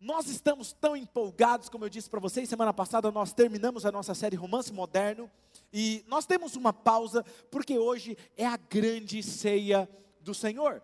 Nós estamos tão empolgados, como eu disse para vocês, semana passada nós terminamos a nossa série Romance Moderno e nós temos uma pausa porque hoje é a grande ceia do Senhor.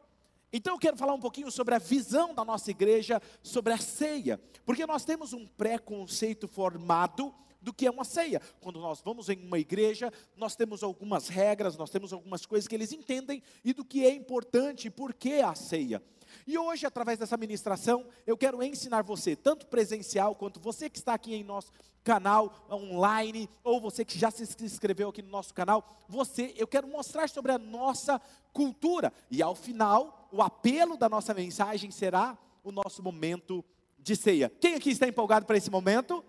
Então eu quero falar um pouquinho sobre a visão da nossa igreja sobre a ceia, porque nós temos um preconceito formado do que é uma ceia. Quando nós vamos em uma igreja, nós temos algumas regras, nós temos algumas coisas que eles entendem e do que é importante por que a ceia. E hoje, através dessa ministração, eu quero ensinar você, tanto presencial quanto você que está aqui em nosso canal online, ou você que já se inscreveu aqui no nosso canal, você, eu quero mostrar sobre a nossa cultura. E ao final, o apelo da nossa mensagem será o nosso momento de ceia. Quem aqui está empolgado para esse momento?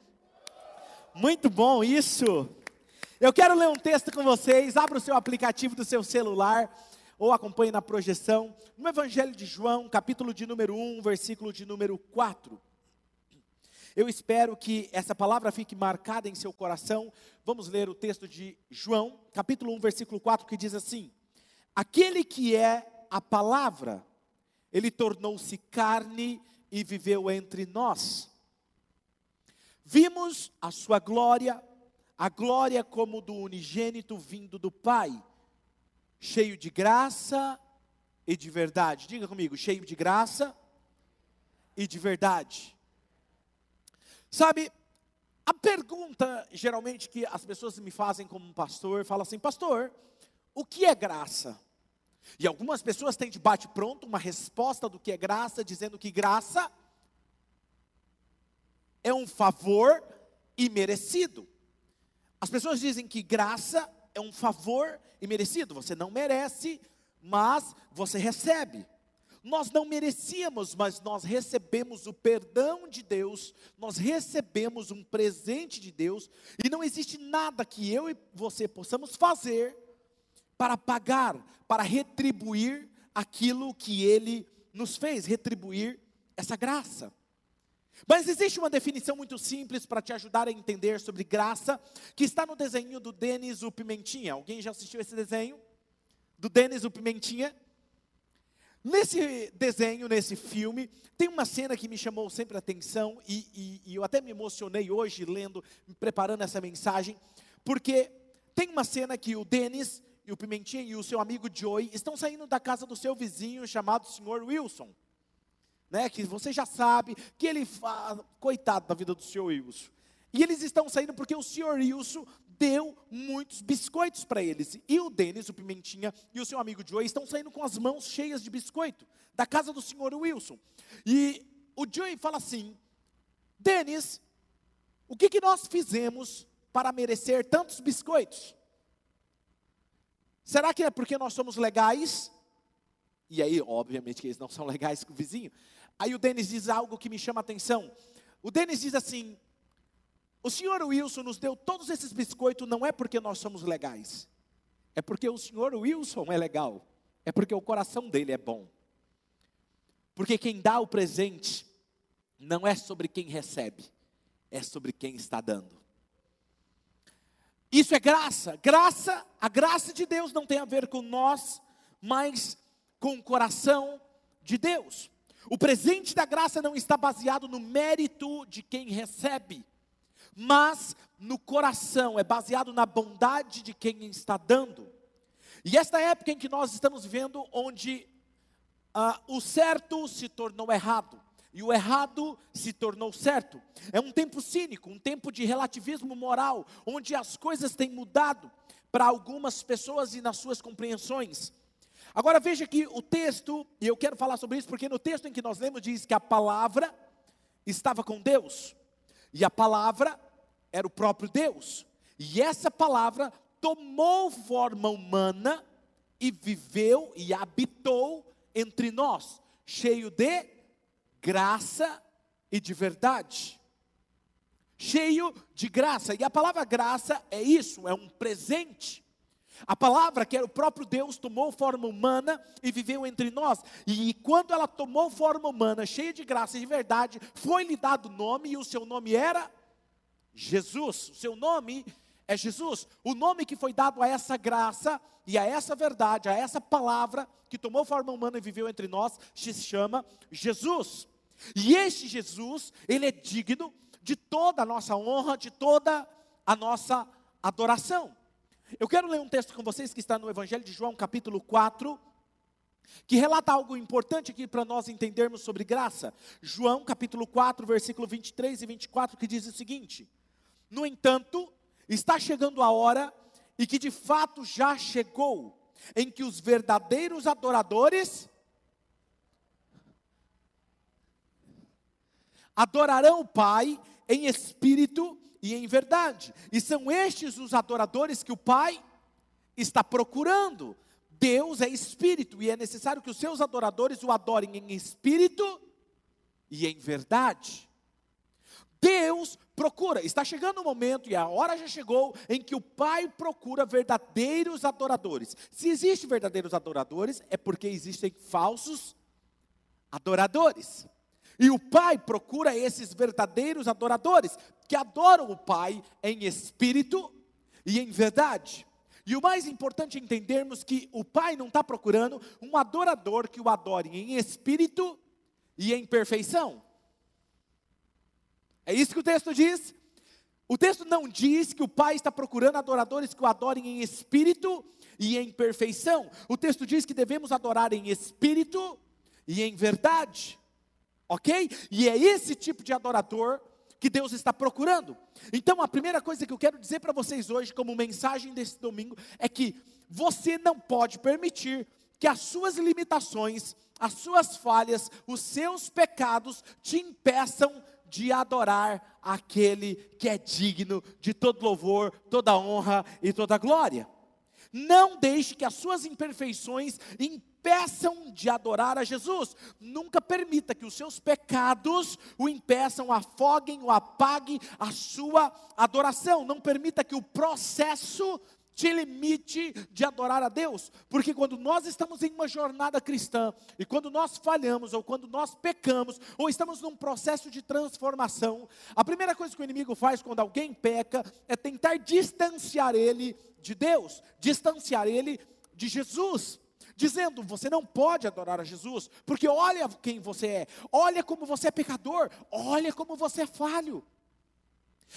Muito bom isso. Eu quero ler um texto com vocês. Abra o seu aplicativo do seu celular ou acompanhe na projeção, no Evangelho de João, capítulo de número 1, versículo de número 4. Eu espero que essa palavra fique marcada em seu coração. Vamos ler o texto de João, capítulo 1, versículo 4, que diz assim: Aquele que é a palavra, ele tornou-se carne e viveu entre nós. Vimos a sua glória, a glória como do unigênito vindo do Pai cheio de graça e de verdade. Diga comigo, cheio de graça e de verdade. Sabe, a pergunta geralmente que as pessoas me fazem como pastor, fala assim: "Pastor, o que é graça?" E algumas pessoas têm de bate pronto uma resposta do que é graça, dizendo que graça é um favor imerecido. As pessoas dizem que graça é um favor imerecido. Você não merece, mas você recebe. Nós não merecíamos, mas nós recebemos o perdão de Deus, nós recebemos um presente de Deus, e não existe nada que eu e você possamos fazer para pagar, para retribuir aquilo que Ele nos fez, retribuir essa graça. Mas existe uma definição muito simples para te ajudar a entender sobre graça, que está no desenho do Denis o Pimentinha. Alguém já assistiu esse desenho? Do Denis o Pimentinha? Nesse desenho, nesse filme, tem uma cena que me chamou sempre a atenção, e, e, e eu até me emocionei hoje lendo, preparando essa mensagem, porque tem uma cena que o Denis e o Pimentinha e o seu amigo Joey estão saindo da casa do seu vizinho chamado Sr. Wilson né, que você já sabe, que ele, faz, coitado da vida do senhor Wilson. E eles estão saindo porque o senhor Wilson deu muitos biscoitos para eles. E o Denis, o Pimentinha e o seu amigo Joey estão saindo com as mãos cheias de biscoito da casa do senhor Wilson. E o Joey fala assim: Denis, o que, que nós fizemos para merecer tantos biscoitos? Será que é porque nós somos legais? E aí, obviamente, que eles não são legais com o vizinho. Aí o Denis diz algo que me chama a atenção. O Denis diz assim: O senhor Wilson nos deu todos esses biscoitos não é porque nós somos legais, é porque o senhor Wilson é legal, é porque o coração dele é bom. Porque quem dá o presente não é sobre quem recebe, é sobre quem está dando. Isso é graça. Graça, a graça de Deus não tem a ver com nós, mas com o coração de Deus. O presente da graça não está baseado no mérito de quem recebe, mas no coração, é baseado na bondade de quem está dando. E esta época em que nós estamos vivendo, onde ah, o certo se tornou errado, e o errado se tornou certo. É um tempo cínico, um tempo de relativismo moral, onde as coisas têm mudado para algumas pessoas e nas suas compreensões. Agora veja que o texto, e eu quero falar sobre isso, porque no texto em que nós lemos diz que a palavra estava com Deus, e a palavra era o próprio Deus, e essa palavra tomou forma humana e viveu e habitou entre nós, cheio de graça e de verdade. Cheio de graça, e a palavra graça é isso, é um presente. A palavra, que era o próprio Deus, tomou forma humana e viveu entre nós. E quando ela tomou forma humana, cheia de graça e de verdade, foi-lhe dado nome, e o seu nome era Jesus. O seu nome é Jesus. O nome que foi dado a essa graça e a essa verdade, a essa palavra que tomou forma humana e viveu entre nós, se chama Jesus. E este Jesus, ele é digno de toda a nossa honra, de toda a nossa adoração. Eu quero ler um texto com vocês que está no Evangelho de João, capítulo 4, que relata algo importante aqui para nós entendermos sobre graça. João, capítulo 4, versículo 23 e 24, que diz o seguinte: No entanto, está chegando a hora, e que de fato já chegou, em que os verdadeiros adoradores adorarão o Pai em espírito e em verdade. E são estes os adoradores que o Pai está procurando. Deus é espírito e é necessário que os seus adoradores o adorem em espírito e em verdade. Deus procura, está chegando o momento, e a hora já chegou, em que o Pai procura verdadeiros adoradores. Se existem verdadeiros adoradores, é porque existem falsos adoradores. E o Pai procura esses verdadeiros adoradores, que adoram o Pai em espírito e em verdade. E o mais importante é entendermos que o Pai não está procurando um adorador que o adore em espírito e em perfeição. É isso que o texto diz. O texto não diz que o Pai está procurando adoradores que o adorem em espírito e em perfeição. O texto diz que devemos adorar em espírito e em verdade ok? E é esse tipo de adorador que Deus está procurando. Então, a primeira coisa que eu quero dizer para vocês hoje, como mensagem desse domingo, é que você não pode permitir que as suas limitações, as suas falhas, os seus pecados te impeçam de adorar aquele que é digno de todo louvor, toda honra e toda glória. Não deixe que as suas imperfeições impeçam de adorar a Jesus. Nunca permita que os seus pecados o impeçam, afoguem, o apaguem a sua adoração. Não permita que o processo te limite de adorar a Deus, porque quando nós estamos em uma jornada cristã e quando nós falhamos ou quando nós pecamos ou estamos num processo de transformação, a primeira coisa que o inimigo faz quando alguém peca é tentar distanciar ele de Deus, distanciar ele de Jesus dizendo: você não pode adorar a Jesus, porque olha quem você é, olha como você é pecador, olha como você é falho.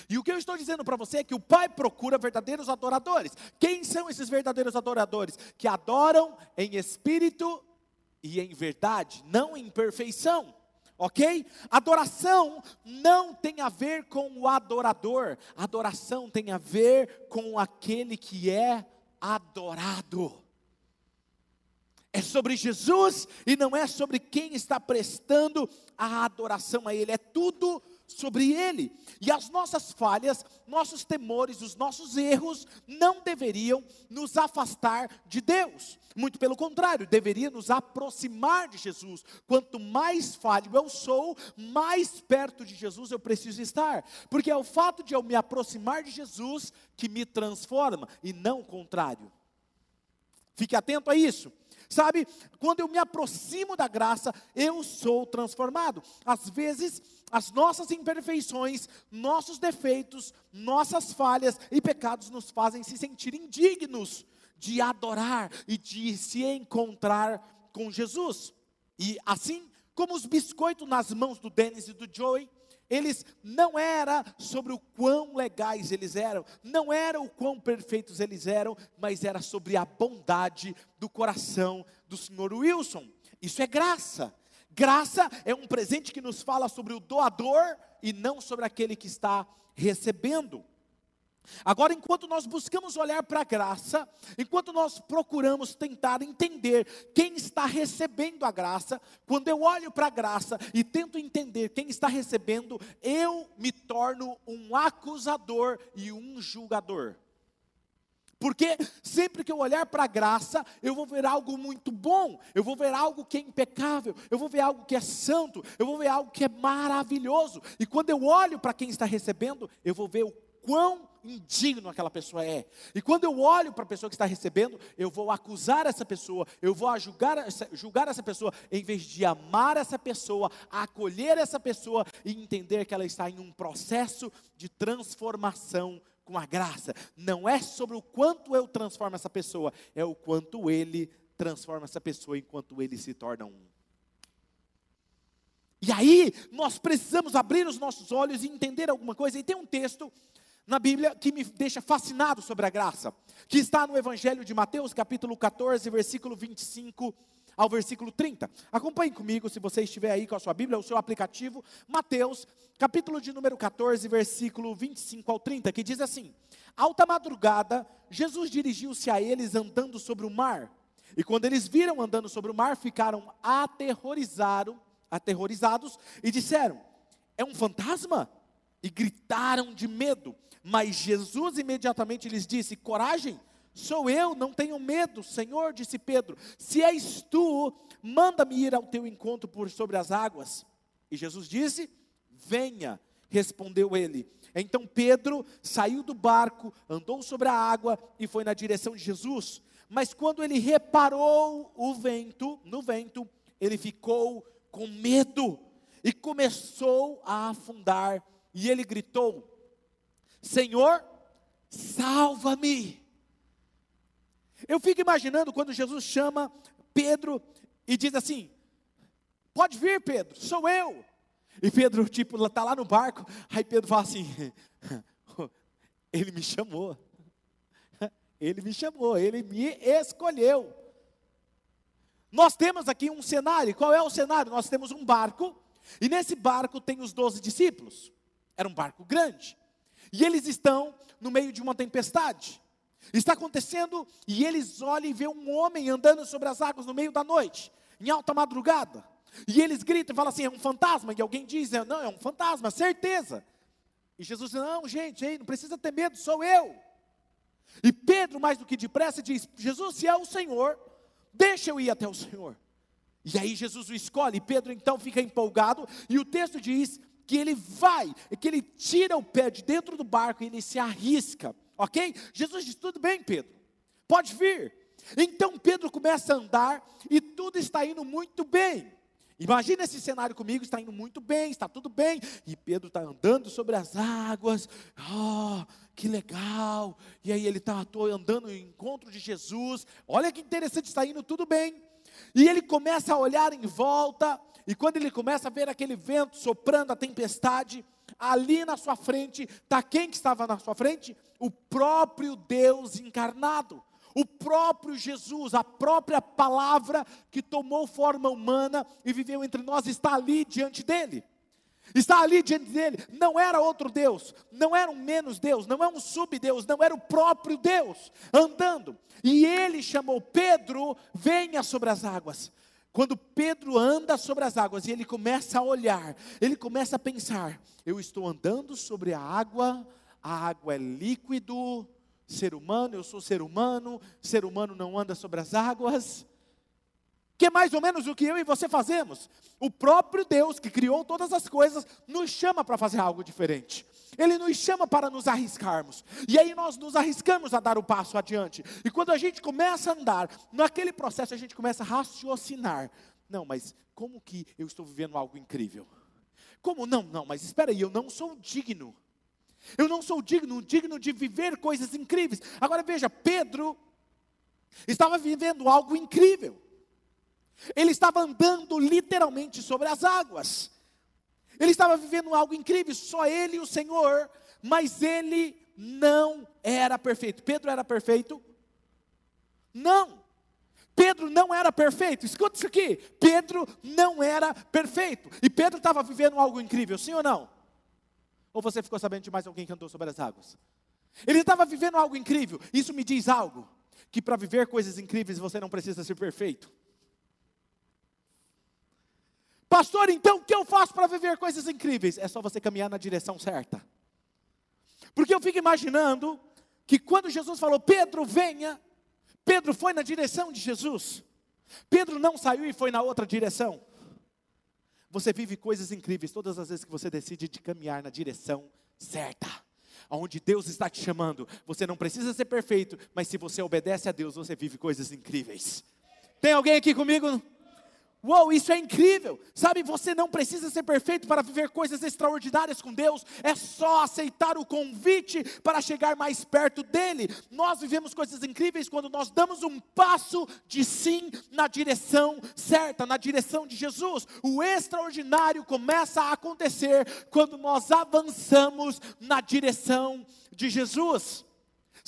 E o que eu estou dizendo para você é que o Pai procura verdadeiros adoradores. Quem são esses verdadeiros adoradores? Que adoram em espírito e em verdade, não em perfeição. Ok? Adoração não tem a ver com o adorador, adoração tem a ver com aquele que é adorado. É sobre Jesus e não é sobre quem está prestando a adoração a Ele, é tudo sobre Ele. E as nossas falhas, nossos temores, os nossos erros não deveriam nos afastar de Deus. Muito pelo contrário, deveria nos aproximar de Jesus. Quanto mais falho eu sou, mais perto de Jesus eu preciso estar. Porque é o fato de eu me aproximar de Jesus que me transforma e não o contrário. Fique atento a isso. Sabe, quando eu me aproximo da graça, eu sou transformado. Às vezes, as nossas imperfeições, nossos defeitos, nossas falhas e pecados nos fazem se sentir indignos de adorar e de se encontrar com Jesus. E assim como os biscoitos nas mãos do Dennis e do Joey, eles não era sobre o quão legais eles eram, não era o quão perfeitos eles eram, mas era sobre a bondade do coração do Senhor Wilson. Isso é graça. Graça é um presente que nos fala sobre o doador e não sobre aquele que está recebendo. Agora, enquanto nós buscamos olhar para a graça, enquanto nós procuramos tentar entender quem está recebendo a graça, quando eu olho para a graça e tento entender quem está recebendo, eu me torno um acusador e um julgador. Porque sempre que eu olhar para a graça, eu vou ver algo muito bom, eu vou ver algo que é impecável, eu vou ver algo que é santo, eu vou ver algo que é maravilhoso. E quando eu olho para quem está recebendo, eu vou ver o quão indigno aquela pessoa é. E quando eu olho para a pessoa que está recebendo, eu vou acusar essa pessoa, eu vou julgar essa, julgar essa pessoa, em vez de amar essa pessoa, acolher essa pessoa e entender que ela está em um processo de transformação com a graça. Não é sobre o quanto eu transformo essa pessoa, é o quanto ele transforma essa pessoa enquanto ele se torna um. E aí, nós precisamos abrir os nossos olhos e entender alguma coisa. E tem um texto na Bíblia que me deixa fascinado sobre a graça, que está no Evangelho de Mateus, capítulo 14, versículo 25 ao versículo 30. Acompanhe comigo, se você estiver aí com a sua Bíblia, o seu aplicativo, Mateus, capítulo de número 14, versículo 25 ao 30, que diz assim: Alta madrugada, Jesus dirigiu-se a eles andando sobre o mar. E quando eles viram andando sobre o mar, ficaram aterrorizados, aterrorizados e disseram: É um fantasma? E gritaram de medo. Mas Jesus imediatamente lhes disse: Coragem, Sou eu, não tenho medo, Senhor, disse Pedro. Se és tu, manda-me ir ao teu encontro por sobre as águas. E Jesus disse: Venha, respondeu ele. Então Pedro saiu do barco, andou sobre a água e foi na direção de Jesus. Mas quando ele reparou o vento, no vento, ele ficou com medo e começou a afundar. E ele gritou: Senhor, salva-me. Eu fico imaginando quando Jesus chama Pedro e diz assim: Pode vir, Pedro, sou eu. E Pedro, tipo, está lá no barco. Aí Pedro fala assim: Ele me chamou. Ele me chamou, ele me escolheu. Nós temos aqui um cenário. Qual é o cenário? Nós temos um barco, e nesse barco tem os doze discípulos. Era um barco grande. E eles estão no meio de uma tempestade. Está acontecendo e eles olham e vê um homem andando sobre as águas no meio da noite, em alta madrugada. E eles gritam e falam assim: é um fantasma. E alguém diz: não, é um fantasma, certeza. E Jesus diz: não, gente, não precisa ter medo, sou eu. E Pedro, mais do que depressa, diz: Jesus, se é o Senhor, deixa eu ir até o Senhor. E aí Jesus o escolhe, e Pedro então fica empolgado, e o texto diz que ele vai, que ele tira o pé de dentro do barco e ele se arrisca ok? Jesus diz: tudo bem, Pedro, pode vir. Então Pedro começa a andar e tudo está indo muito bem. Imagina esse cenário comigo, está indo muito bem, está tudo bem, e Pedro está andando sobre as águas, oh, que legal, e aí ele está andando no encontro de Jesus, olha que interessante, está indo tudo bem, e ele começa a olhar em volta, e quando ele começa a ver aquele vento soprando, a tempestade, ali na sua frente, está quem que estava na sua frente? O próprio Deus encarnado, o próprio Jesus, a própria palavra que tomou forma humana e viveu entre nós, está ali diante dele. Está ali diante dele, não era outro Deus, não era um menos Deus, não é um subdeus, não era o próprio Deus andando. E ele chamou Pedro, venha sobre as águas. Quando Pedro anda sobre as águas e ele começa a olhar, ele começa a pensar: eu estou andando sobre a água, a água é líquido, ser humano, eu sou ser humano, ser humano não anda sobre as águas. Que é mais ou menos o que eu e você fazemos. O próprio Deus que criou todas as coisas nos chama para fazer algo diferente. Ele nos chama para nos arriscarmos. E aí nós nos arriscamos a dar o passo adiante. E quando a gente começa a andar, naquele processo a gente começa a raciocinar. Não, mas como que eu estou vivendo algo incrível? Como não? Não, mas espera aí, eu não sou digno. Eu não sou digno, digno de viver coisas incríveis. Agora veja, Pedro estava vivendo algo incrível. Ele estava andando literalmente sobre as águas. Ele estava vivendo algo incrível, só ele e o Senhor, mas ele não era perfeito. Pedro era perfeito? Não. Pedro não era perfeito. Escuta isso aqui. Pedro não era perfeito. E Pedro estava vivendo algo incrível, sim ou não? Ou você ficou sabendo de mais alguém que andou sobre as águas? Ele estava vivendo algo incrível. Isso me diz algo. Que para viver coisas incríveis você não precisa ser perfeito. Pastor, então o que eu faço para viver coisas incríveis? É só você caminhar na direção certa. Porque eu fico imaginando que quando Jesus falou, Pedro, venha, Pedro foi na direção de Jesus. Pedro não saiu e foi na outra direção. Você vive coisas incríveis todas as vezes que você decide de caminhar na direção certa. Onde Deus está te chamando, você não precisa ser perfeito, mas se você obedece a Deus, você vive coisas incríveis. Tem alguém aqui comigo? Uou, isso é incrível. Sabe, você não precisa ser perfeito para viver coisas extraordinárias com Deus, é só aceitar o convite para chegar mais perto dele. Nós vivemos coisas incríveis quando nós damos um passo de sim na direção certa, na direção de Jesus. O extraordinário começa a acontecer quando nós avançamos na direção de Jesus.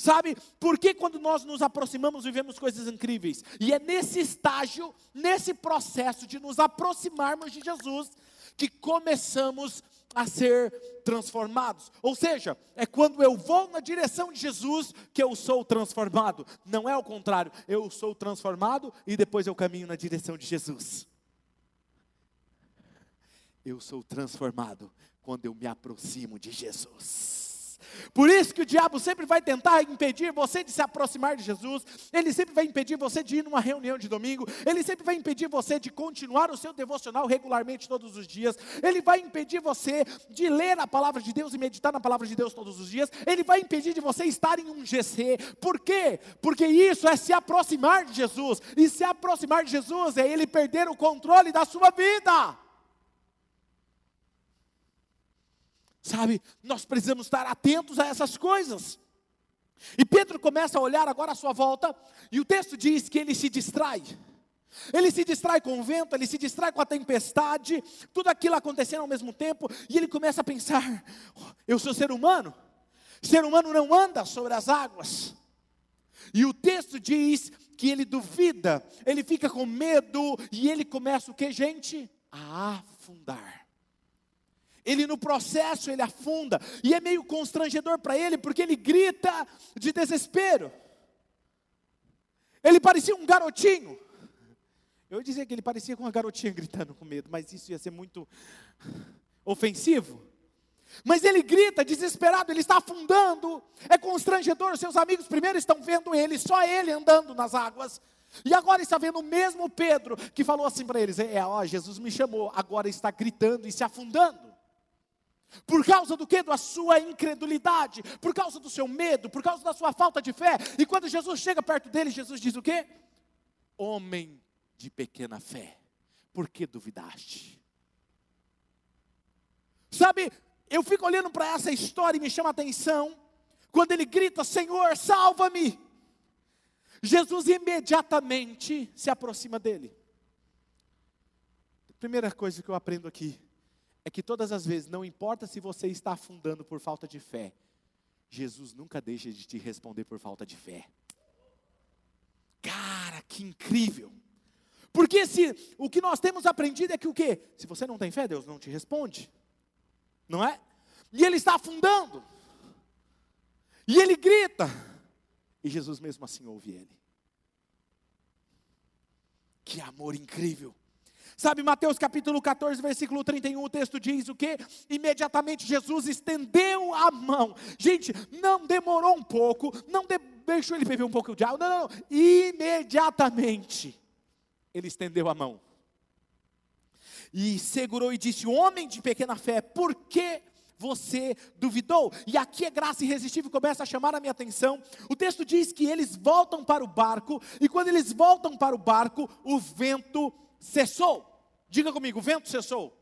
Sabe? Porque quando nós nos aproximamos, vivemos coisas incríveis. E é nesse estágio, nesse processo de nos aproximarmos de Jesus, que começamos a ser transformados. Ou seja, é quando eu vou na direção de Jesus que eu sou transformado. Não é o contrário, eu sou transformado e depois eu caminho na direção de Jesus. Eu sou transformado quando eu me aproximo de Jesus. Por isso que o diabo sempre vai tentar impedir você de se aproximar de Jesus, ele sempre vai impedir você de ir numa reunião de domingo, ele sempre vai impedir você de continuar o seu devocional regularmente todos os dias, ele vai impedir você de ler a palavra de Deus e meditar na palavra de Deus todos os dias, ele vai impedir de você estar em um GC. Por quê? Porque isso é se aproximar de Jesus, e se aproximar de Jesus é ele perder o controle da sua vida. Sabe, nós precisamos estar atentos a essas coisas. E Pedro começa a olhar agora à sua volta, e o texto diz que ele se distrai. Ele se distrai com o vento, ele se distrai com a tempestade, tudo aquilo acontecendo ao mesmo tempo, e ele começa a pensar: oh, eu sou ser humano, ser humano não anda sobre as águas. E o texto diz que ele duvida, ele fica com medo, e ele começa o que, gente? A afundar. Ele no processo ele afunda e é meio constrangedor para ele porque ele grita de desespero. Ele parecia um garotinho. Eu ia dizer que ele parecia com uma garotinha gritando com medo, mas isso ia ser muito ofensivo. Mas ele grita desesperado, ele está afundando, é constrangedor. Seus amigos primeiro estão vendo ele, só ele andando nas águas. E agora está vendo o mesmo Pedro que falou assim para eles: É, ó, Jesus me chamou, agora está gritando e se afundando. Por causa do que? Da sua incredulidade, por causa do seu medo, por causa da sua falta de fé. E quando Jesus chega perto dele, Jesus diz o quê? Homem de pequena fé, por que duvidaste? Sabe, eu fico olhando para essa história e me chama a atenção, quando ele grita: Senhor, salva-me. Jesus imediatamente se aproxima dele. Primeira coisa que eu aprendo aqui, é que todas as vezes, não importa se você está afundando por falta de fé, Jesus nunca deixa de te responder por falta de fé. Cara, que incrível! Porque se o que nós temos aprendido é que o quê? Se você não tem fé, Deus não te responde. Não é? E ele está afundando. E ele grita. E Jesus mesmo assim ouve ele. Que amor incrível. Sabe, Mateus capítulo 14, versículo 31, o texto diz o que? Imediatamente Jesus estendeu a mão. Gente, não demorou um pouco, não de, deixou ele beber um pouco de água, não, não, não. Imediatamente ele estendeu a mão. E segurou e disse: Homem de pequena fé, por que você duvidou? E aqui é graça irresistível começa a chamar a minha atenção. O texto diz que eles voltam para o barco, e quando eles voltam para o barco, o vento cessou. Diga comigo, o vento cessou.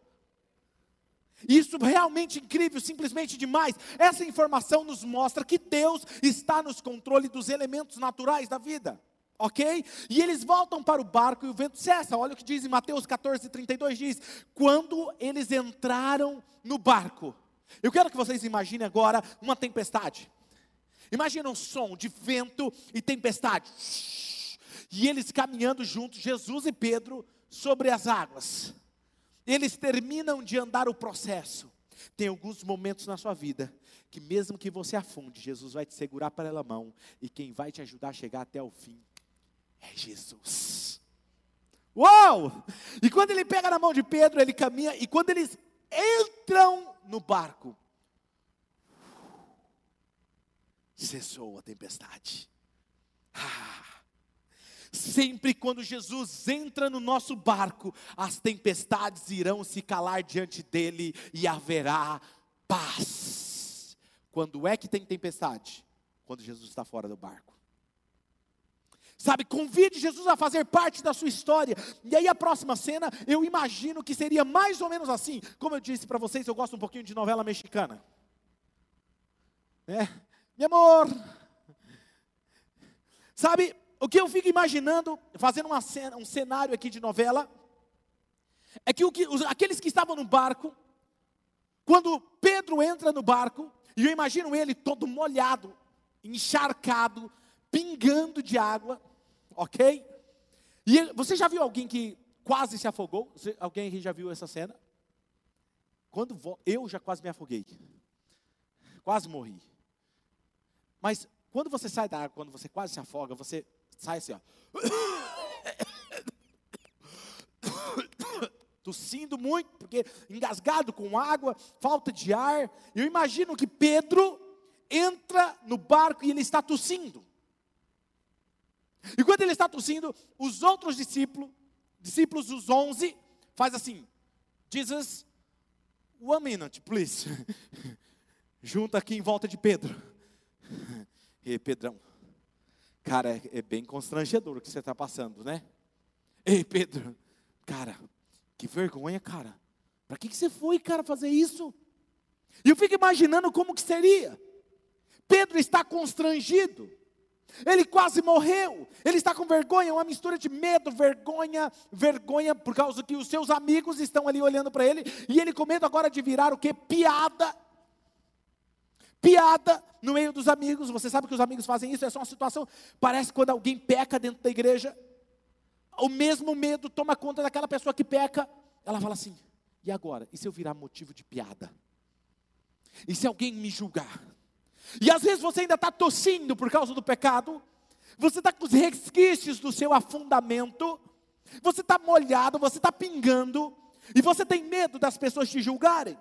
Isso realmente incrível, simplesmente demais. Essa informação nos mostra que Deus está nos controle dos elementos naturais da vida. Ok? E eles voltam para o barco e o vento cessa. Olha o que diz em Mateus 14, 32: diz: Quando eles entraram no barco, eu quero que vocês imaginem agora uma tempestade. Imagina um som de vento e tempestade. E eles caminhando juntos, Jesus e Pedro, sobre as águas. Eles terminam de andar o processo. Tem alguns momentos na sua vida que mesmo que você afunde, Jesus vai te segurar pela mão e quem vai te ajudar a chegar até o fim é Jesus. Uau! E quando ele pega na mão de Pedro, ele caminha e quando eles entram no barco, cessou a tempestade. Ah, Sempre quando Jesus entra no nosso barco, as tempestades irão se calar diante dele e haverá paz. Quando é que tem tempestade? Quando Jesus está fora do barco. Sabe, convide Jesus a fazer parte da sua história. E aí a próxima cena, eu imagino que seria mais ou menos assim. Como eu disse para vocês, eu gosto um pouquinho de novela mexicana. É, meu amor. Sabe, o que eu fico imaginando, fazendo uma cena, um cenário aqui de novela, é que, que os, aqueles que estavam no barco, quando Pedro entra no barco, e eu imagino ele todo molhado, encharcado, pingando de água, ok? E você já viu alguém que quase se afogou? Você, alguém aqui já viu essa cena? Quando eu já quase me afoguei, quase morri. Mas quando você sai da água, quando você quase se afoga, você sai assim, ó. Tossindo muito, porque engasgado com água, falta de ar. Eu imagino que Pedro entra no barco e ele está tossindo. E quando ele está tossindo, os outros discípulos, discípulos os onze, faz assim: Jesus, one minute, please. Junta aqui em volta de Pedro. E Pedrão, cara, é, é bem constrangedor o que você está passando, né? Ei, Pedro, cara, que vergonha, cara. Para que, que você foi, cara, fazer isso? E eu fico imaginando como que seria. Pedro está constrangido. Ele quase morreu. Ele está com vergonha, uma mistura de medo, vergonha, vergonha por causa que os seus amigos estão ali olhando para ele e ele com medo agora de virar o que? Piada. Piada no meio dos amigos. Você sabe que os amigos fazem isso, é só uma situação. Parece quando alguém peca dentro da igreja. O mesmo medo toma conta daquela pessoa que peca. Ela fala assim: "E agora? E se eu virar motivo de piada? E se alguém me julgar?" E às vezes você ainda está tossindo por causa do pecado, você está com os resquícios do seu afundamento, você está molhado, você está pingando, e você tem medo das pessoas te julgarem.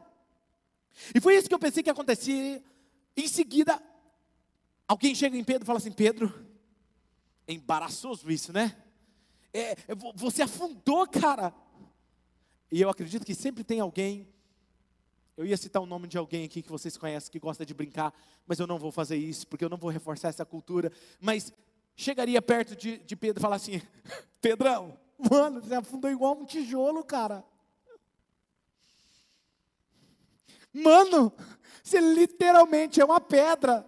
E foi isso que eu pensei que acontecia. Em seguida, alguém chega em Pedro e fala assim: Pedro, é embaraçoso isso, né? É, é você afundou, cara. E eu acredito que sempre tem alguém eu ia citar o nome de alguém aqui que vocês conhecem, que gosta de brincar, mas eu não vou fazer isso, porque eu não vou reforçar essa cultura. Mas chegaria perto de, de Pedro e falar assim: Pedrão, mano, você afundou igual um tijolo, cara. Mano, você literalmente é uma pedra.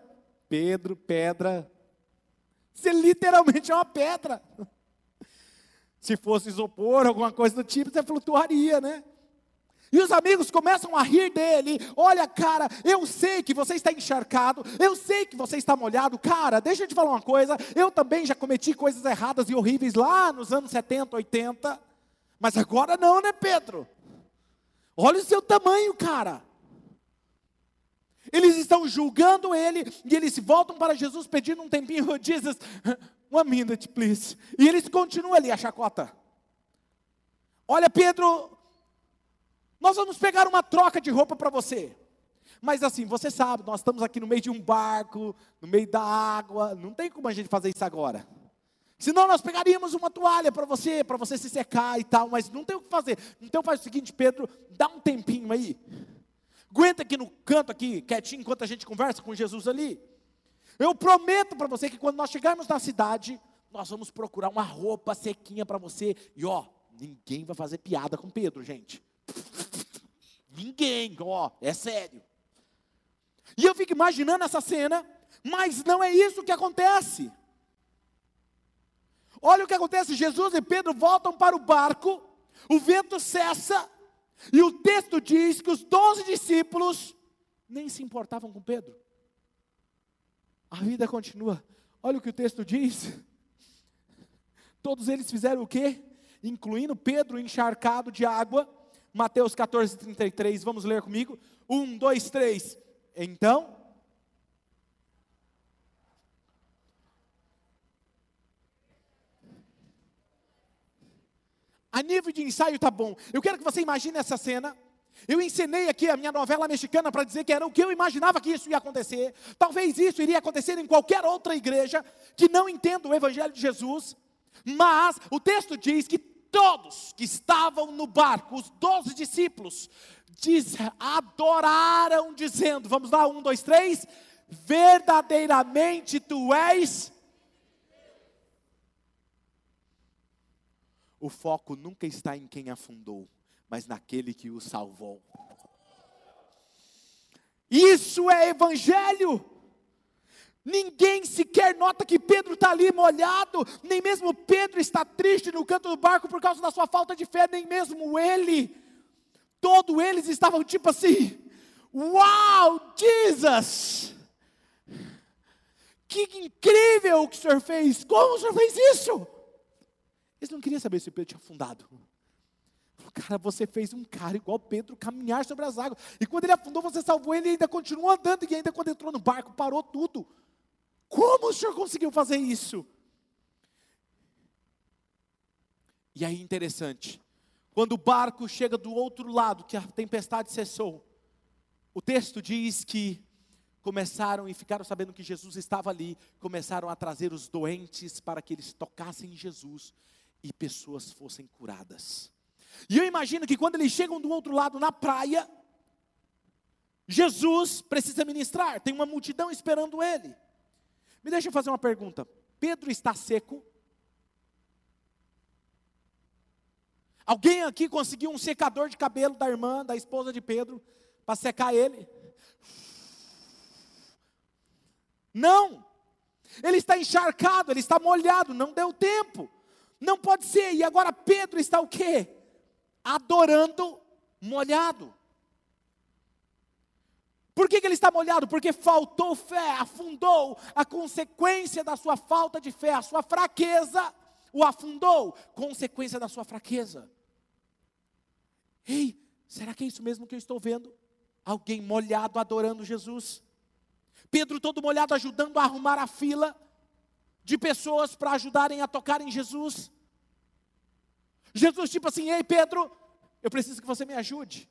Pedro, pedra. Você literalmente é uma pedra. Se fosse isopor, alguma coisa do tipo, você flutuaria, né? E os amigos começam a rir dele. Olha, cara, eu sei que você está encharcado, eu sei que você está molhado. Cara, deixa eu te falar uma coisa. Eu também já cometi coisas erradas e horríveis lá nos anos 70, 80. Mas agora não, né, Pedro? Olha o seu tamanho, cara. Eles estão julgando ele e eles voltam para Jesus pedindo um tempinho. Jesus, one minute, please. E eles continuam ali a chacota. Olha, Pedro, nós vamos pegar uma troca de roupa para você. Mas assim, você sabe, nós estamos aqui no meio de um barco, no meio da água, não tem como a gente fazer isso agora. Senão nós pegaríamos uma toalha para você, para você se secar e tal, mas não tem o que fazer. Então faz o seguinte, Pedro, dá um tempinho aí. Aguenta aqui no canto aqui, quietinho, enquanto a gente conversa com Jesus ali. Eu prometo para você que quando nós chegarmos na cidade, nós vamos procurar uma roupa sequinha para você. E ó, ninguém vai fazer piada com Pedro, gente. Ninguém, ó, é sério. E eu fico imaginando essa cena, mas não é isso que acontece. Olha o que acontece: Jesus e Pedro voltam para o barco, o vento cessa, e o texto diz que os doze discípulos nem se importavam com Pedro. A vida continua. Olha o que o texto diz. Todos eles fizeram o quê? Incluindo Pedro encharcado de água Mateus 14, 33, vamos ler comigo? Um, dois, três. Então. A nível de ensaio tá bom. Eu quero que você imagine essa cena. Eu ensinei aqui a minha novela mexicana para dizer que era o que eu imaginava que isso ia acontecer. Talvez isso iria acontecer em qualquer outra igreja que não entenda o Evangelho de Jesus. Mas o texto diz que todos que estavam no barco, os doze discípulos, diz, adoraram, dizendo: Vamos lá, um, dois, três. Verdadeiramente tu és. O foco nunca está em quem afundou, mas naquele que o salvou. Isso é evangelho. Ninguém sequer nota que Pedro está ali molhado, nem mesmo Pedro está triste no canto do barco por causa da sua falta de fé, nem mesmo ele. Todos eles estavam tipo assim: Uau, Jesus! Que incrível o que o senhor fez! Como o senhor fez isso? Eles não queriam saber se Pedro tinha afundado. Cara, você fez um cara igual Pedro caminhar sobre as águas. E quando ele afundou, você salvou ele e ainda continuou andando. E ainda quando entrou no barco, parou tudo. Como o senhor conseguiu fazer isso? E aí, interessante. Quando o barco chega do outro lado, que a tempestade cessou, o texto diz que começaram e ficaram sabendo que Jesus estava ali, começaram a trazer os doentes para que eles tocassem Jesus e pessoas fossem curadas. E eu imagino que quando eles chegam do outro lado na praia, Jesus precisa ministrar, tem uma multidão esperando ele. Me deixa eu fazer uma pergunta: Pedro está seco? Alguém aqui conseguiu um secador de cabelo da irmã, da esposa de Pedro, para secar ele? Não. Ele está encharcado, ele está molhado, não deu tempo. Não pode ser. E agora Pedro está o quê? Adorando molhado. Por que, que, ele está molhado? Porque faltou fé, afundou. A consequência da sua falta de fé, a sua fraqueza, o afundou. Consequência da sua fraqueza. Ei, será que é isso mesmo que eu estou vendo? Alguém molhado adorando Jesus. Pedro todo molhado ajudando a arrumar a fila de pessoas para ajudarem a tocar em Jesus. Jesus, tipo assim, ei Pedro, eu preciso que você me ajude.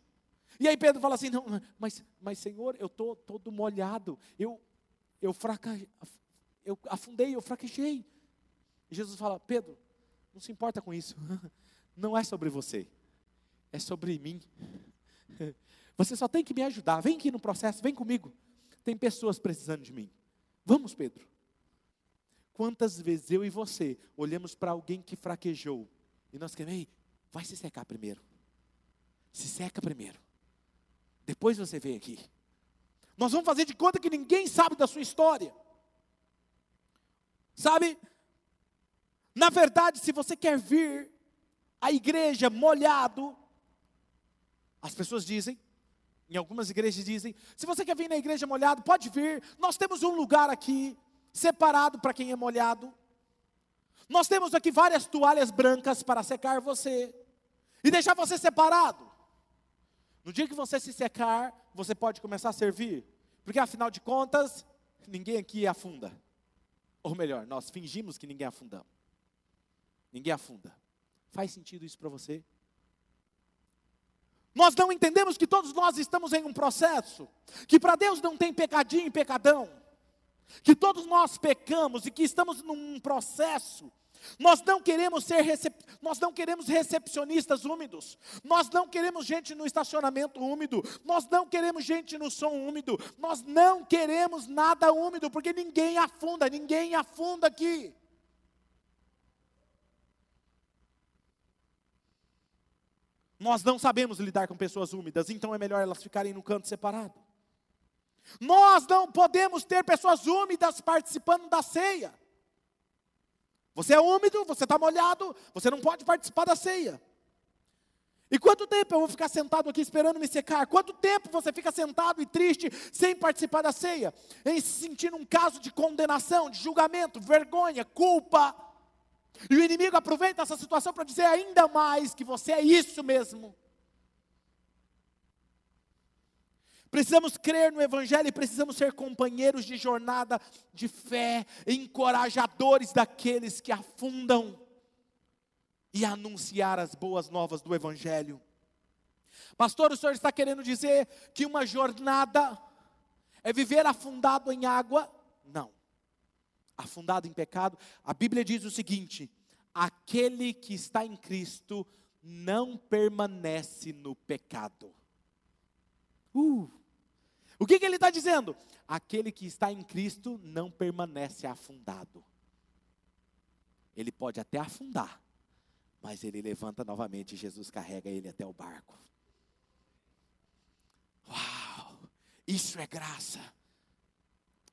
E aí Pedro fala assim: não, mas, mas Senhor, eu estou todo molhado, eu, eu, fraca, eu afundei, eu fraquejei. E Jesus fala: Pedro, não se importa com isso, não é sobre você, é sobre mim. Você só tem que me ajudar, vem aqui no processo, vem comigo. Tem pessoas precisando de mim. Vamos, Pedro. Quantas vezes eu e você olhamos para alguém que fraquejou e nós queremos, ei, vai se secar primeiro. Se seca primeiro. Depois você vem aqui. Nós vamos fazer de conta que ninguém sabe da sua história. Sabe? Na verdade, se você quer vir à igreja molhado, as pessoas dizem, em algumas igrejas dizem: se você quer vir na igreja molhado, pode vir. Nós temos um lugar aqui separado para quem é molhado. Nós temos aqui várias toalhas brancas para secar você e deixar você separado. No dia que você se secar, você pode começar a servir, porque afinal de contas, ninguém aqui afunda. Ou melhor, nós fingimos que ninguém afundamos. Ninguém afunda. Faz sentido isso para você? Nós não entendemos que todos nós estamos em um processo, que para Deus não tem pecadinho e pecadão, que todos nós pecamos e que estamos num processo. Nós não queremos ser recep... nós não queremos recepcionistas úmidos. Nós não queremos gente no estacionamento úmido. Nós não queremos gente no som úmido. Nós não queremos nada úmido, porque ninguém afunda, ninguém afunda aqui. Nós não sabemos lidar com pessoas úmidas, então é melhor elas ficarem no canto separado. Nós não podemos ter pessoas úmidas participando da ceia. Você é úmido, você está molhado, você não pode participar da ceia. E quanto tempo eu vou ficar sentado aqui esperando me secar? Quanto tempo você fica sentado e triste sem participar da ceia? Em se sentir um caso de condenação, de julgamento, vergonha, culpa. E o inimigo aproveita essa situação para dizer ainda mais que você é isso mesmo. Precisamos crer no Evangelho e precisamos ser companheiros de jornada de fé, encorajadores daqueles que afundam e anunciar as boas novas do Evangelho. Pastor, o senhor está querendo dizer que uma jornada é viver afundado em água? Não afundado em pecado, a Bíblia diz o seguinte: aquele que está em Cristo não permanece no pecado. Uh, o que, que ele está dizendo? Aquele que está em Cristo não permanece afundado. Ele pode até afundar, Mas ele levanta novamente e Jesus carrega ele até o barco. Uau! Isso é graça.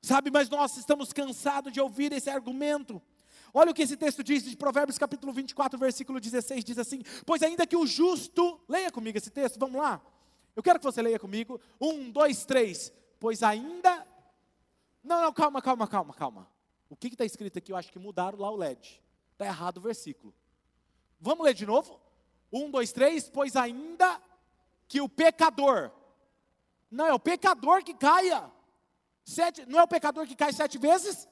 Sabe, mas nós estamos cansados de ouvir esse argumento. Olha o que esse texto diz de Provérbios capítulo 24, versículo 16, diz assim: Pois ainda que o justo, leia comigo esse texto, vamos lá. Eu quero que você leia comigo. Um, dois, três. Pois ainda. Não, não, calma, calma, calma, calma. O que está escrito aqui? Eu acho que mudaram lá o LED. Está errado o versículo. Vamos ler de novo? Um, dois, três. Pois ainda que o pecador. Não, é o pecador que caia. Sete, não é o pecador que cai sete vezes?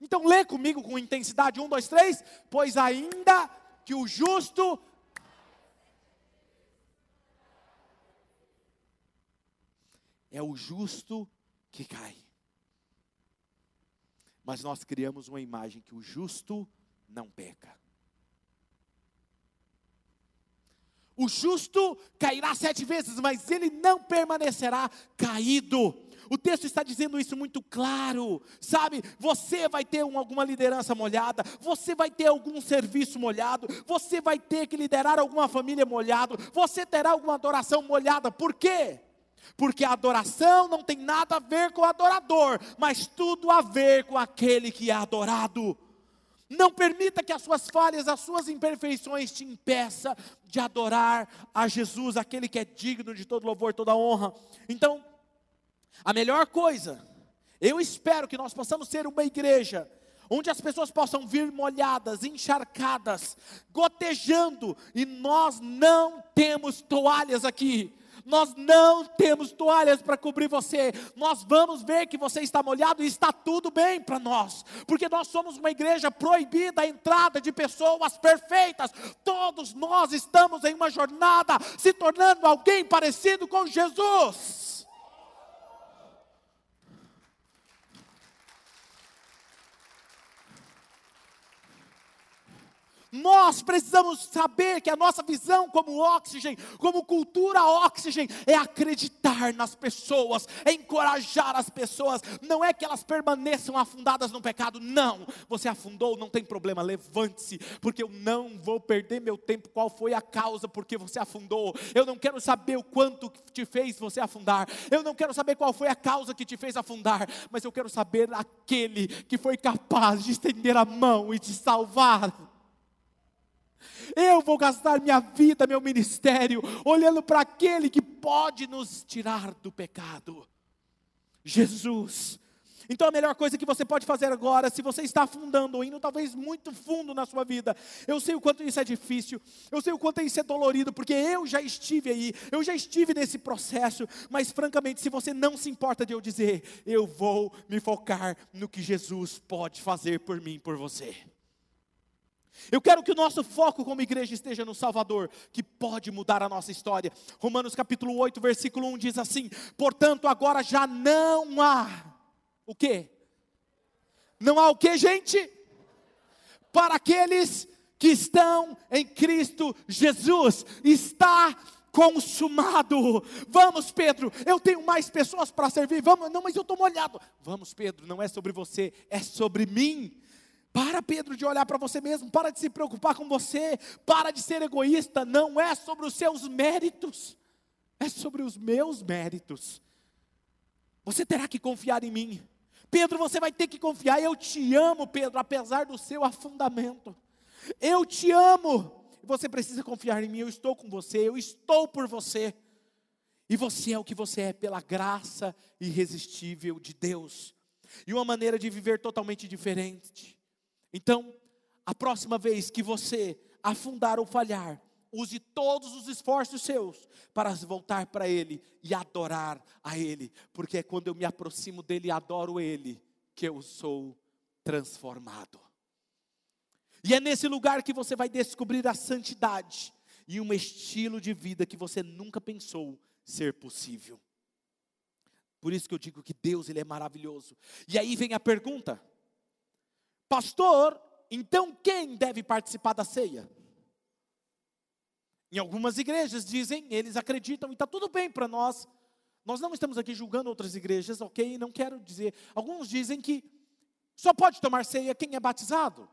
Então lê comigo com intensidade, um, dois, três. Pois ainda que o justo. É o justo que cai. Mas nós criamos uma imagem que o justo não peca. O justo cairá sete vezes, mas ele não permanecerá caído. O texto está dizendo isso muito claro, sabe? Você vai ter um, alguma liderança molhada, você vai ter algum serviço molhado, você vai ter que liderar alguma família molhado, você terá alguma adoração molhada. Por quê? Porque a adoração não tem nada a ver com o adorador, mas tudo a ver com aquele que é adorado. Não permita que as suas falhas, as suas imperfeições te impeça de adorar a Jesus, aquele que é digno de todo louvor, toda honra. Então, a melhor coisa, eu espero que nós possamos ser uma igreja onde as pessoas possam vir molhadas, encharcadas, gotejando, e nós não temos toalhas aqui. Nós não temos toalhas para cobrir você. Nós vamos ver que você está molhado e está tudo bem para nós, porque nós somos uma igreja proibida a entrada de pessoas perfeitas. Todos nós estamos em uma jornada se tornando alguém parecido com Jesus. Nós precisamos saber que a nossa visão como oxigênio, como cultura oxigênio, é acreditar nas pessoas, é encorajar as pessoas. Não é que elas permaneçam afundadas no pecado, não. Você afundou, não tem problema, levante-se, porque eu não vou perder meu tempo. Qual foi a causa porque você afundou? Eu não quero saber o quanto te fez você afundar. Eu não quero saber qual foi a causa que te fez afundar, mas eu quero saber aquele que foi capaz de estender a mão e te salvar. Eu vou gastar minha vida, meu ministério, olhando para aquele que pode nos tirar do pecado. Jesus. Então a melhor coisa que você pode fazer agora, se você está afundando ou indo talvez muito fundo na sua vida, eu sei o quanto isso é difícil, eu sei o quanto isso é dolorido, porque eu já estive aí, eu já estive nesse processo, mas francamente, se você não se importa de eu dizer, eu vou me focar no que Jesus pode fazer por mim, por você. Eu quero que o nosso foco como igreja esteja no Salvador, que pode mudar a nossa história. Romanos capítulo 8, versículo 1 diz assim: "Portanto, agora já não há o quê? Não há o quê, gente? Para aqueles que estão em Cristo Jesus, está consumado. Vamos, Pedro, eu tenho mais pessoas para servir. Vamos, não, mas eu estou molhado. Vamos, Pedro, não é sobre você, é sobre mim. Para, Pedro, de olhar para você mesmo, para de se preocupar com você, para de ser egoísta, não é sobre os seus méritos, é sobre os meus méritos. Você terá que confiar em mim. Pedro, você vai ter que confiar. Eu te amo, Pedro, apesar do seu afundamento. Eu te amo. Você precisa confiar em mim. Eu estou com você, eu estou por você. E você é o que você é pela graça irresistível de Deus. E uma maneira de viver totalmente diferente. Então, a próxima vez que você afundar ou falhar, use todos os esforços seus para voltar para Ele e adorar a Ele, porque é quando eu me aproximo dEle e adoro Ele que eu sou transformado. E é nesse lugar que você vai descobrir a santidade e um estilo de vida que você nunca pensou ser possível. Por isso que eu digo que Deus ele é maravilhoso. E aí vem a pergunta: Pastor, então quem deve participar da ceia? Em algumas igrejas dizem, eles acreditam, e está tudo bem para nós. Nós não estamos aqui julgando outras igrejas, ok? Não quero dizer. Alguns dizem que só pode tomar ceia quem é batizado.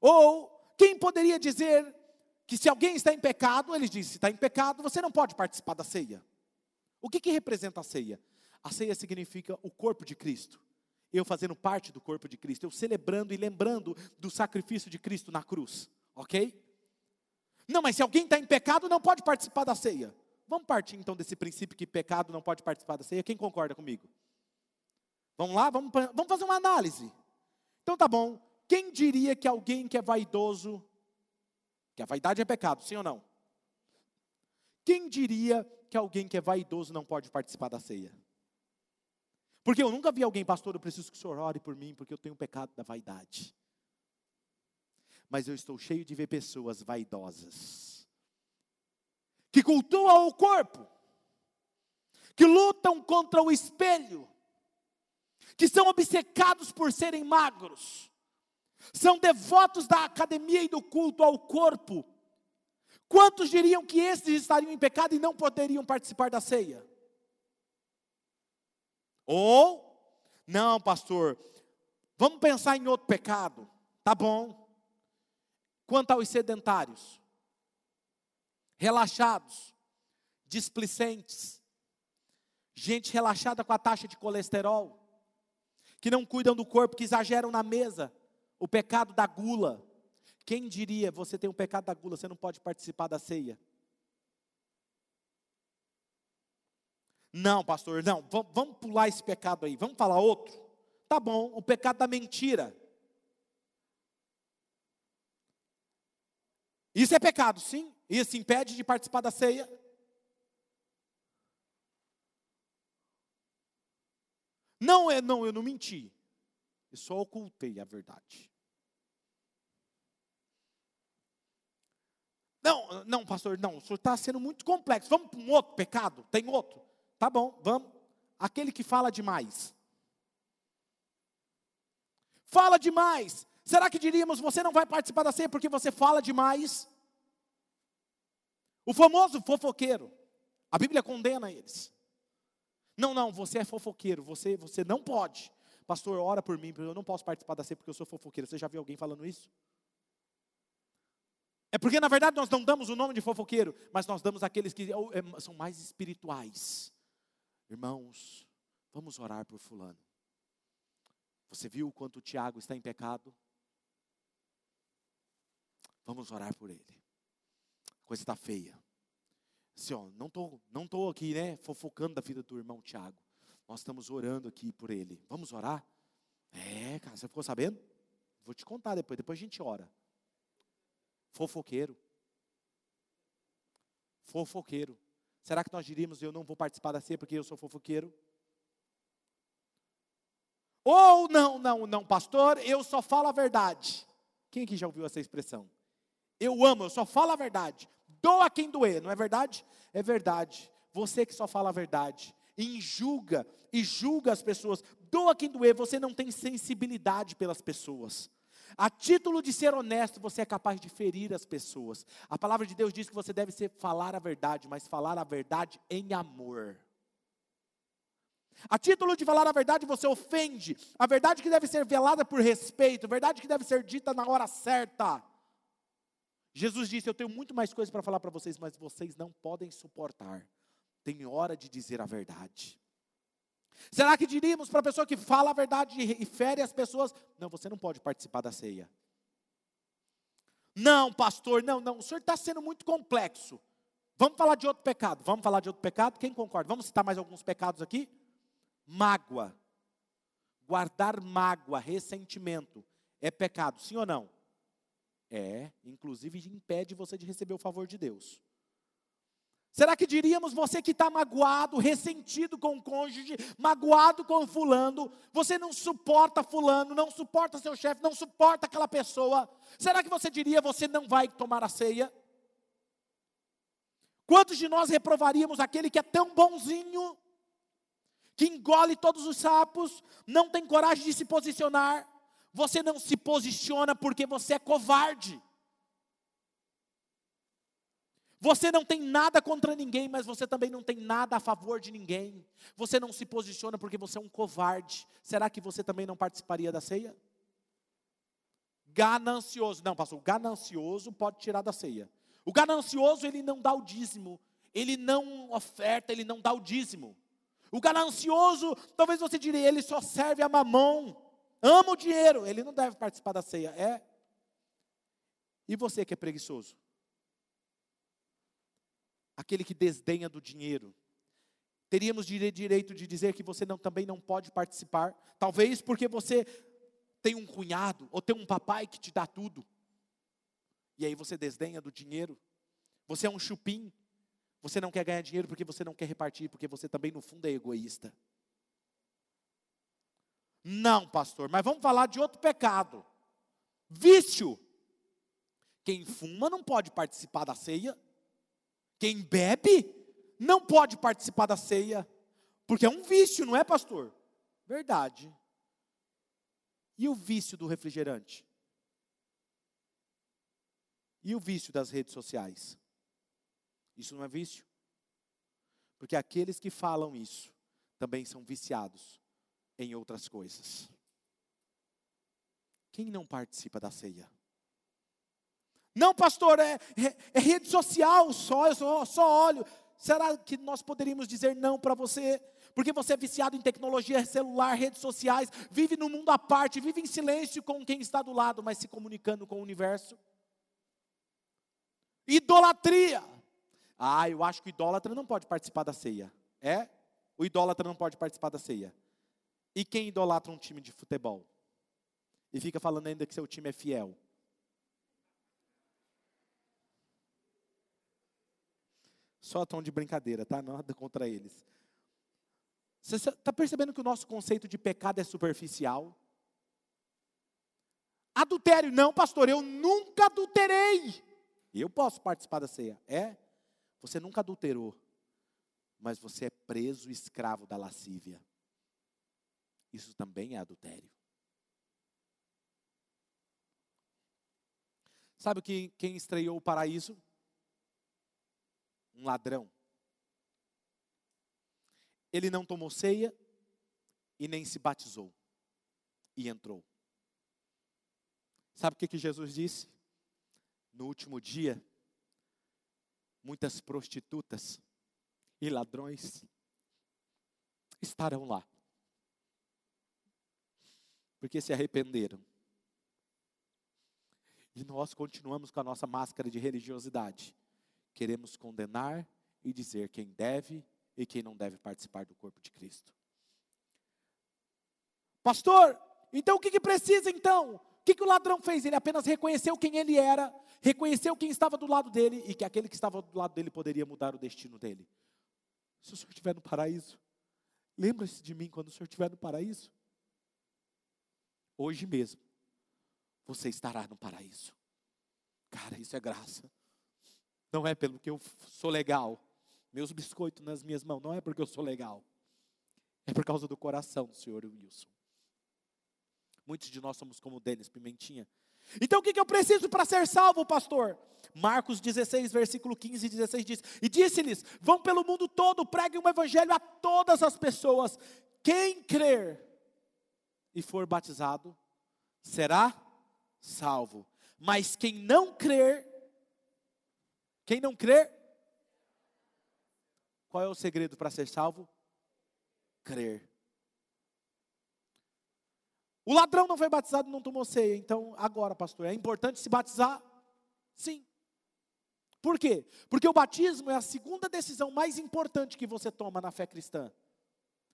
Ou quem poderia dizer que se alguém está em pecado, ele diz: se está em pecado, você não pode participar da ceia. O que, que representa a ceia? A ceia significa o corpo de Cristo. Eu fazendo parte do corpo de Cristo, eu celebrando e lembrando do sacrifício de Cristo na cruz, ok? Não, mas se alguém está em pecado, não pode participar da ceia. Vamos partir então desse princípio que pecado não pode participar da ceia. Quem concorda comigo? Vamos lá, vamos, vamos fazer uma análise. Então tá bom. Quem diria que alguém que é vaidoso, que a vaidade é pecado, sim ou não? Quem diria que alguém que é vaidoso não pode participar da ceia? Porque eu nunca vi alguém, pastor, eu preciso que o senhor ore por mim, porque eu tenho o pecado da vaidade. Mas eu estou cheio de ver pessoas vaidosas, que cultuam o corpo, que lutam contra o espelho, que são obcecados por serem magros, são devotos da academia e do culto ao corpo. Quantos diriam que esses estariam em pecado e não poderiam participar da ceia? Ou, não, pastor, vamos pensar em outro pecado. Tá bom. Quanto aos sedentários, relaxados, displicentes, gente relaxada com a taxa de colesterol, que não cuidam do corpo, que exageram na mesa, o pecado da gula. Quem diria, você tem o pecado da gula, você não pode participar da ceia? Não, pastor, não, vamos pular esse pecado aí, vamos falar outro. Tá bom, o pecado da mentira. Isso é pecado, sim. Isso impede de participar da ceia. Não, é, não, eu não menti. Eu só ocultei a verdade. Não, não, pastor, não, o senhor está sendo muito complexo. Vamos para um outro pecado? Tem outro? Tá bom, vamos. Aquele que fala demais. Fala demais. Será que diríamos, você não vai participar da ceia porque você fala demais? O famoso fofoqueiro. A Bíblia condena eles. Não, não, você é fofoqueiro, você, você não pode. Pastor, ora por mim, eu não posso participar da ceia porque eu sou fofoqueiro. Você já viu alguém falando isso? É porque, na verdade, nós não damos o nome de fofoqueiro, mas nós damos aqueles que é, são mais espirituais. Irmãos, vamos orar por Fulano. Você viu o quanto o Tiago está em pecado? Vamos orar por ele. A coisa está feia. Assim, ó, não tô, não tô aqui, né, fofocando da vida do irmão Tiago. Nós estamos orando aqui por ele. Vamos orar? É, cara, você ficou sabendo? Vou te contar depois, depois a gente ora. Fofoqueiro. Fofoqueiro. Será que nós diríamos eu não vou participar da ceia porque eu sou fofoqueiro? Ou não, não, não, pastor, eu só falo a verdade. Quem aqui já ouviu essa expressão? Eu amo, eu só falo a verdade. Doa quem doer, não é verdade? É verdade. Você que só fala a verdade, injulga e julga as pessoas. Doa quem doer, você não tem sensibilidade pelas pessoas. A título de ser honesto, você é capaz de ferir as pessoas. A palavra de Deus diz que você deve ser falar a verdade, mas falar a verdade em amor. A título de falar a verdade, você ofende. A verdade que deve ser velada por respeito, a verdade que deve ser dita na hora certa. Jesus disse: Eu tenho muito mais coisas para falar para vocês, mas vocês não podem suportar. Tem hora de dizer a verdade. Será que diríamos para a pessoa que fala a verdade e fere as pessoas: Não, você não pode participar da ceia. Não, pastor, não, não, o senhor está sendo muito complexo. Vamos falar de outro pecado. Vamos falar de outro pecado? Quem concorda? Vamos citar mais alguns pecados aqui? Mágoa. Guardar mágoa, ressentimento. É pecado, sim ou não? É, inclusive impede você de receber o favor de Deus. Será que diríamos você que está magoado, ressentido com o cônjuge, magoado com fulano, você não suporta fulano, não suporta seu chefe, não suporta aquela pessoa? Será que você diria você não vai tomar a ceia? Quantos de nós reprovaríamos aquele que é tão bonzinho, que engole todos os sapos, não tem coragem de se posicionar? Você não se posiciona porque você é covarde. Você não tem nada contra ninguém, mas você também não tem nada a favor de ninguém. Você não se posiciona porque você é um covarde. Será que você também não participaria da ceia? Ganancioso. Não, pastor, o ganancioso pode tirar da ceia. O ganancioso, ele não dá o dízimo. Ele não oferta, ele não dá o dízimo. O ganancioso, talvez você diria, ele só serve a mamão. Ama o dinheiro, ele não deve participar da ceia. É. E você que é preguiçoso? Aquele que desdenha do dinheiro. Teríamos direito de dizer que você não, também não pode participar. Talvez porque você tem um cunhado ou tem um papai que te dá tudo. E aí você desdenha do dinheiro. Você é um chupim. Você não quer ganhar dinheiro porque você não quer repartir, porque você também no fundo é egoísta. Não, pastor, mas vamos falar de outro pecado. Vício. Quem fuma não pode participar da ceia. Quem bebe não pode participar da ceia, porque é um vício, não é, pastor? Verdade. E o vício do refrigerante? E o vício das redes sociais? Isso não é vício? Porque aqueles que falam isso também são viciados em outras coisas. Quem não participa da ceia? Não, pastor, é, é, é rede social só, eu só, só olho. Será que nós poderíamos dizer não para você? Porque você é viciado em tecnologia celular, redes sociais, vive no mundo à parte, vive em silêncio com quem está do lado, mas se comunicando com o universo. Idolatria. Ah, eu acho que o idólatra não pode participar da ceia. É? O idólatra não pode participar da ceia. E quem idolatra um time de futebol? E fica falando ainda que seu time é fiel. Só tom de brincadeira, tá? Nada contra eles. Você está percebendo que o nosso conceito de pecado é superficial? Adultério, não, pastor, eu nunca adulterei. Eu posso participar da ceia. É? Você nunca adulterou, mas você é preso escravo da lascívia. Isso também é adultério. Sabe que quem estreou o paraíso? Um ladrão. Ele não tomou ceia e nem se batizou e entrou. Sabe o que, que Jesus disse? No último dia, muitas prostitutas e ladrões estarão lá, porque se arrependeram. E nós continuamos com a nossa máscara de religiosidade queremos condenar e dizer quem deve e quem não deve participar do corpo de Cristo. Pastor, então o que, que precisa então? O que, que o ladrão fez? Ele apenas reconheceu quem ele era, reconheceu quem estava do lado dele e que aquele que estava do lado dele poderia mudar o destino dele. Se o senhor estiver no paraíso, lembra-se de mim quando o senhor estiver no paraíso. Hoje mesmo, você estará no paraíso. Cara, isso é graça. Não é pelo que eu sou legal. Meus biscoitos nas minhas mãos, não é porque eu sou legal. É por causa do coração do senhor Wilson. Muitos de nós somos como Denis Pimentinha. Então o que, que eu preciso para ser salvo, pastor? Marcos 16, versículo 15 e 16 diz: E disse-lhes: Vão pelo mundo todo, preguem o evangelho a todas as pessoas. Quem crer e for batizado será salvo. Mas quem não crer quem não crê, qual é o segredo para ser salvo? Crer. O ladrão não foi batizado, não tomou ceia. Então, agora, pastor, é importante se batizar? Sim. Por quê? Porque o batismo é a segunda decisão mais importante que você toma na fé cristã.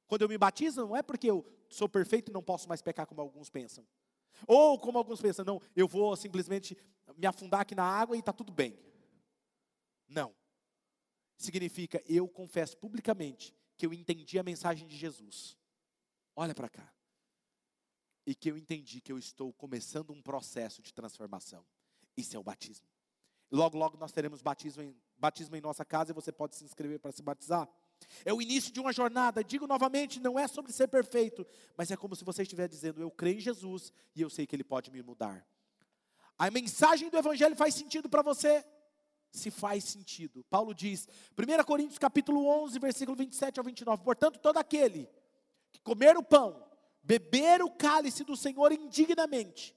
Quando eu me batizo, não é porque eu sou perfeito e não posso mais pecar, como alguns pensam. Ou como alguns pensam, não, eu vou simplesmente me afundar aqui na água e está tudo bem. Não. Significa eu confesso publicamente que eu entendi a mensagem de Jesus. Olha para cá. E que eu entendi que eu estou começando um processo de transformação. Isso é o batismo. Logo, logo nós teremos batismo em, batismo em nossa casa e você pode se inscrever para se batizar. É o início de uma jornada. Digo novamente, não é sobre ser perfeito, mas é como se você estivesse dizendo: Eu creio em Jesus e eu sei que Ele pode me mudar. A mensagem do Evangelho faz sentido para você? Se faz sentido. Paulo diz, 1 Coríntios capítulo 11, versículo 27 ao 29, portanto, todo aquele que comer o pão, beber o cálice do Senhor indignamente,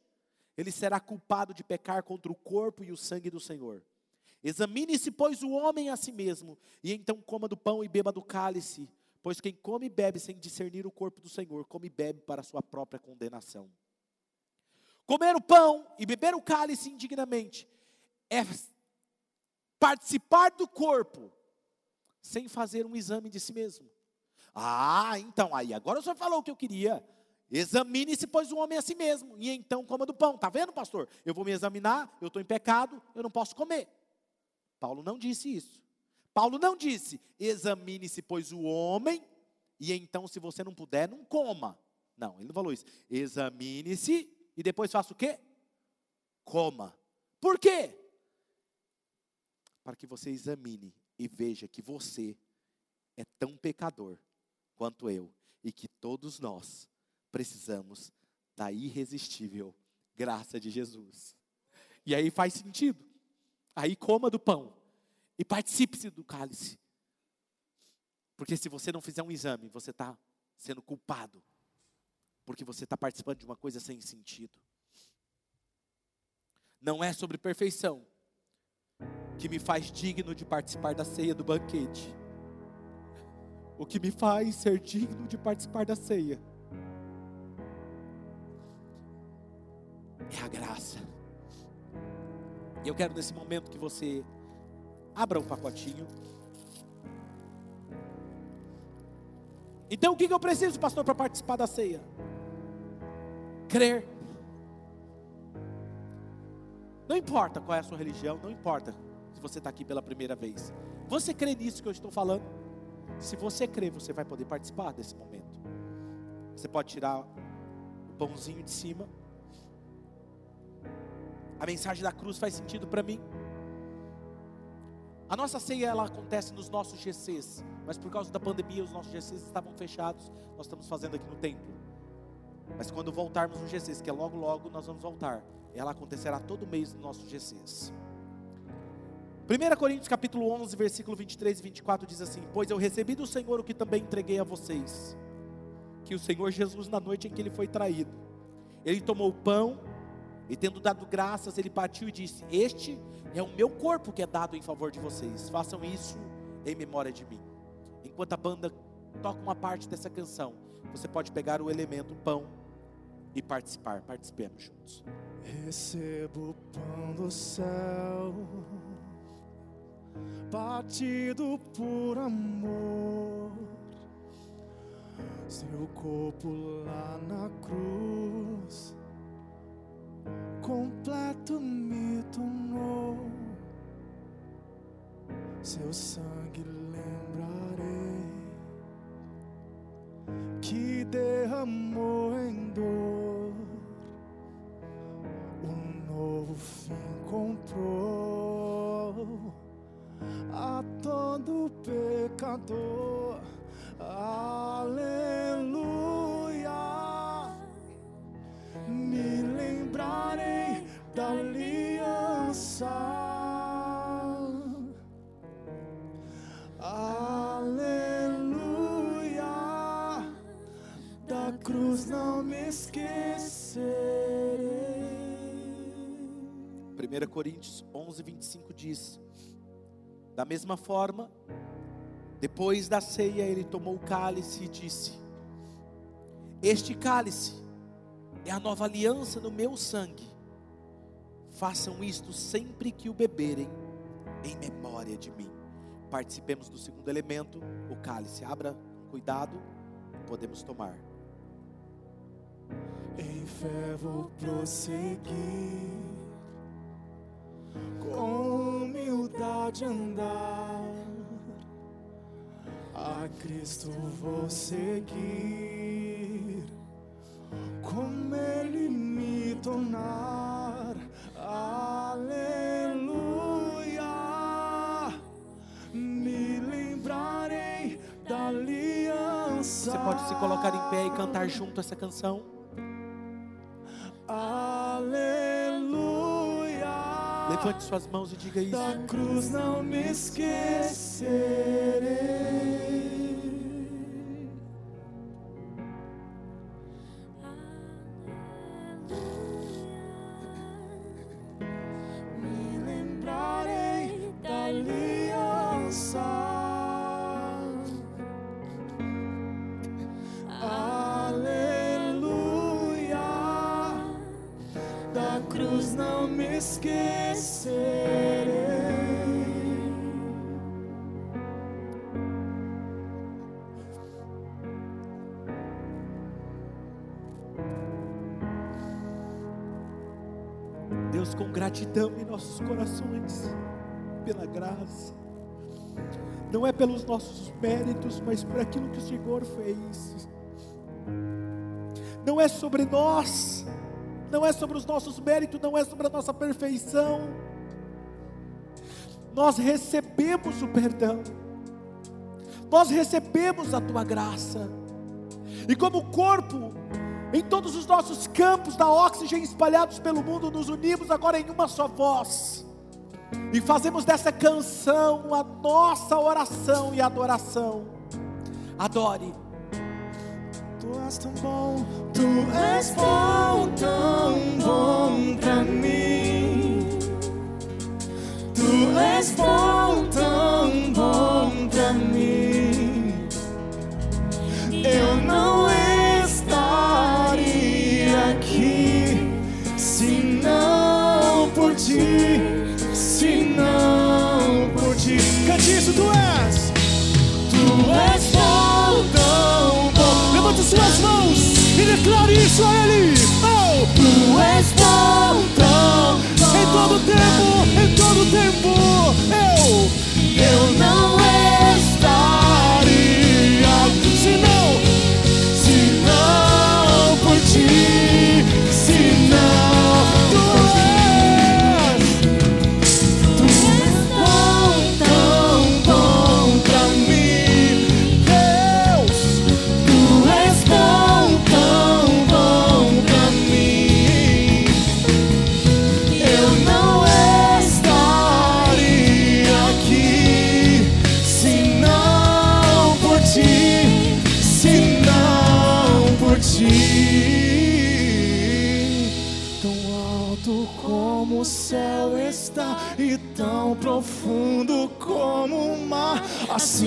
ele será culpado de pecar contra o corpo e o sangue do Senhor. Examine-se, pois, o homem a si mesmo, e então coma do pão e beba do cálice, pois quem come e bebe sem discernir o corpo do Senhor, come e bebe para a sua própria condenação. Comer o pão e beber o cálice indignamente é participar do corpo sem fazer um exame de si mesmo. Ah, então, aí, agora o senhor falou o que eu queria. Examine-se, pois, o homem a si mesmo, e então coma do pão. Está vendo, pastor? Eu vou me examinar, eu estou em pecado, eu não posso comer. Paulo não disse isso. Paulo não disse, examine-se, pois, o homem, e então, se você não puder, não coma. Não, ele não falou isso. Examine-se, e depois faça o quê? Coma. Por quê? Para que você examine e veja que você é tão pecador quanto eu e que todos nós precisamos da irresistível graça de Jesus. E aí faz sentido. Aí coma do pão e participe do cálice. Porque se você não fizer um exame, você está sendo culpado. Porque você está participando de uma coisa sem sentido. Não é sobre perfeição que me faz digno de participar da ceia do banquete. O que me faz ser digno de participar da ceia é a graça. E eu quero nesse momento que você abra o um pacotinho. Então o que eu preciso, pastor, para participar da ceia? Crer. Não importa qual é a sua religião, não importa se você está aqui pela primeira vez. Você crê nisso que eu estou falando? Se você crê, você vai poder participar desse momento. Você pode tirar o pãozinho de cima a mensagem da cruz faz sentido para mim. A nossa ceia ela acontece nos nossos GCs, mas por causa da pandemia os nossos GCs estavam fechados. Nós estamos fazendo aqui no templo. Mas quando voltarmos no GCs, que é logo logo nós vamos voltar, ela acontecerá todo mês nos nossos GCs. 1 Coríntios capítulo 11, versículo 23 e 24 diz assim: Pois eu recebi do Senhor o que também entreguei a vocês, que o Senhor Jesus na noite em que ele foi traído, ele tomou o pão e tendo dado graças, ele partiu e disse: Este é o meu corpo que é dado em favor de vocês. Façam isso em memória de mim. Enquanto a banda toca uma parte dessa canção, você pode pegar o elemento pão e participar. Participemos juntos. Recebo o pão do céu, batido por amor. Seu corpo lá na cruz completo me tornou. Seu sangue lembrarei que derramou em dor. Um novo fim encontrou a todo pecador. Aleluia. Me lembrarei da aliança. Aleluia, da cruz não me esquecerei. 1 Coríntios 11, 25 diz: Da mesma forma, depois da ceia, ele tomou o cálice e disse: Este cálice é a nova aliança no meu sangue. Façam isto sempre que o beberem, em memória de mim. Participemos do segundo elemento, o cálice. Abra, cuidado, podemos tomar. Em fé vou prosseguir, com humildade andar. A Cristo vou seguir como Ele me tornar. Aleluia. Me lembrarei da aliança. Você pode se colocar em pé e cantar junto essa canção. Aleluia. Levante suas mãos e diga isso. Da cruz não me esquecerei. Me lembrarei da aliança. Aleluia. Da cruz não me esquecerei. Deus, com gratidão em nossos corações, pela graça, não é pelos nossos méritos, mas por aquilo que o Senhor fez. Não é sobre nós, não é sobre os nossos méritos, não é sobre a nossa perfeição. Nós recebemos o perdão, nós recebemos a tua graça, e como corpo, em todos os nossos campos da oxigênio espalhados pelo mundo, nos unimos agora em uma só voz e fazemos dessa canção a nossa oração e adoração. Adore. Tu és tão bom, tu és tão bom pra mim. Tu és bom, tão bom pra mim. Eu não declare isso a Ele. Oh, tu és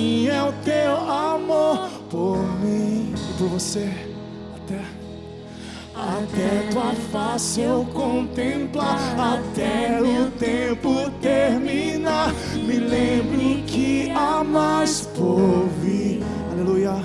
Assim é o teu amor por mim e por você até. Até tua face eu contemplar, até o tempo terminar. Me lembro que há mais por vir. Aleluia.